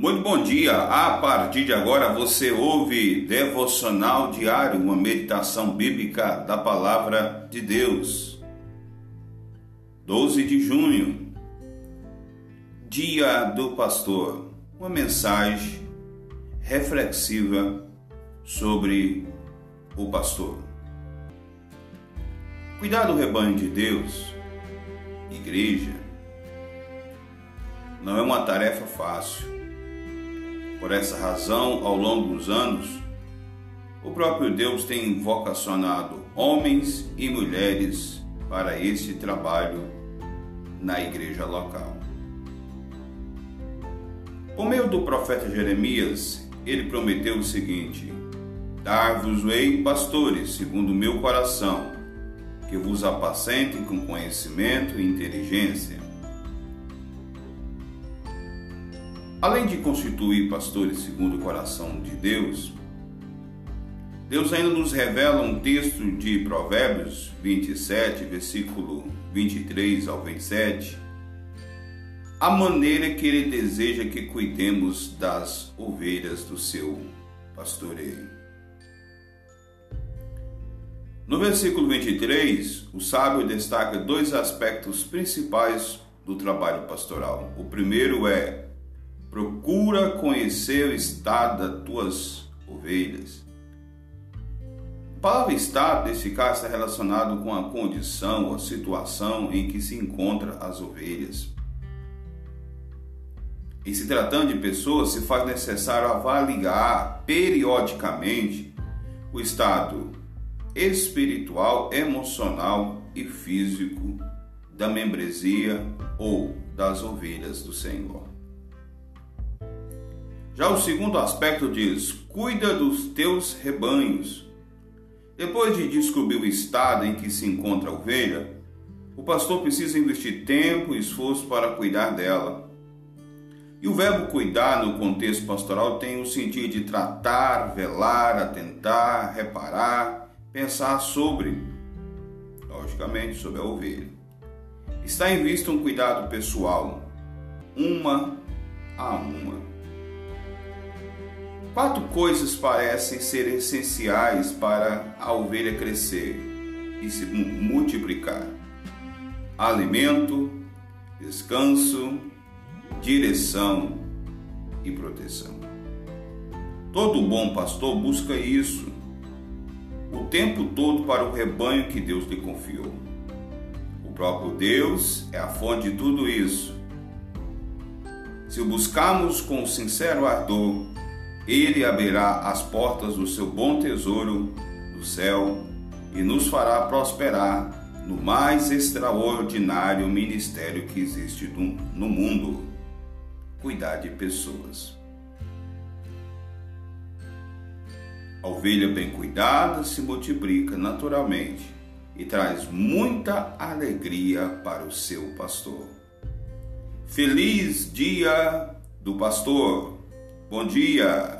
Muito bom dia. A partir de agora você ouve Devocional Diário, uma meditação bíblica da palavra de Deus. 12 de junho, Dia do Pastor. Uma mensagem reflexiva sobre o pastor. Cuidar do rebanho de Deus, igreja, não é uma tarefa fácil por essa razão, ao longo dos anos, o próprio Deus tem vocacionado homens e mulheres para esse trabalho na igreja local. Por meio do profeta Jeremias, ele prometeu o seguinte: Dar-vos-ei pastores, segundo o meu coração, que vos apacentem com conhecimento e inteligência Além de constituir pastores segundo o coração de Deus, Deus ainda nos revela um texto de Provérbios 27, versículo 23 ao 27, a maneira que ele deseja que cuidemos das ovelhas do seu pastoreio. No versículo 23, o sábio destaca dois aspectos principais do trabalho pastoral. O primeiro é Procura conhecer o estado das tuas ovelhas. A palavra estado, nesse caso, está relacionado com a condição, a situação em que se encontram as ovelhas. E se tratando de pessoas, se faz necessário avaliar periodicamente o estado espiritual, emocional e físico da membresia ou das ovelhas do Senhor. Já o segundo aspecto diz: cuida dos teus rebanhos. Depois de descobrir o estado em que se encontra a ovelha, o pastor precisa investir tempo e esforço para cuidar dela. E o verbo cuidar no contexto pastoral tem o sentido de tratar, velar, atentar, reparar, pensar sobre, logicamente, sobre a ovelha. Está em vista um cuidado pessoal, uma a uma. Quatro coisas parecem ser essenciais para a ovelha crescer e se multiplicar: alimento, descanso, direção e proteção. Todo bom pastor busca isso o tempo todo para o rebanho que Deus lhe confiou. O próprio Deus é a fonte de tudo isso. Se o buscarmos com sincero ardor, ele abrirá as portas do seu bom tesouro do céu e nos fará prosperar no mais extraordinário ministério que existe no mundo cuidar de pessoas. A ovelha bem cuidada se multiplica naturalmente e traz muita alegria para o seu pastor. Feliz Dia do Pastor! Bom dia!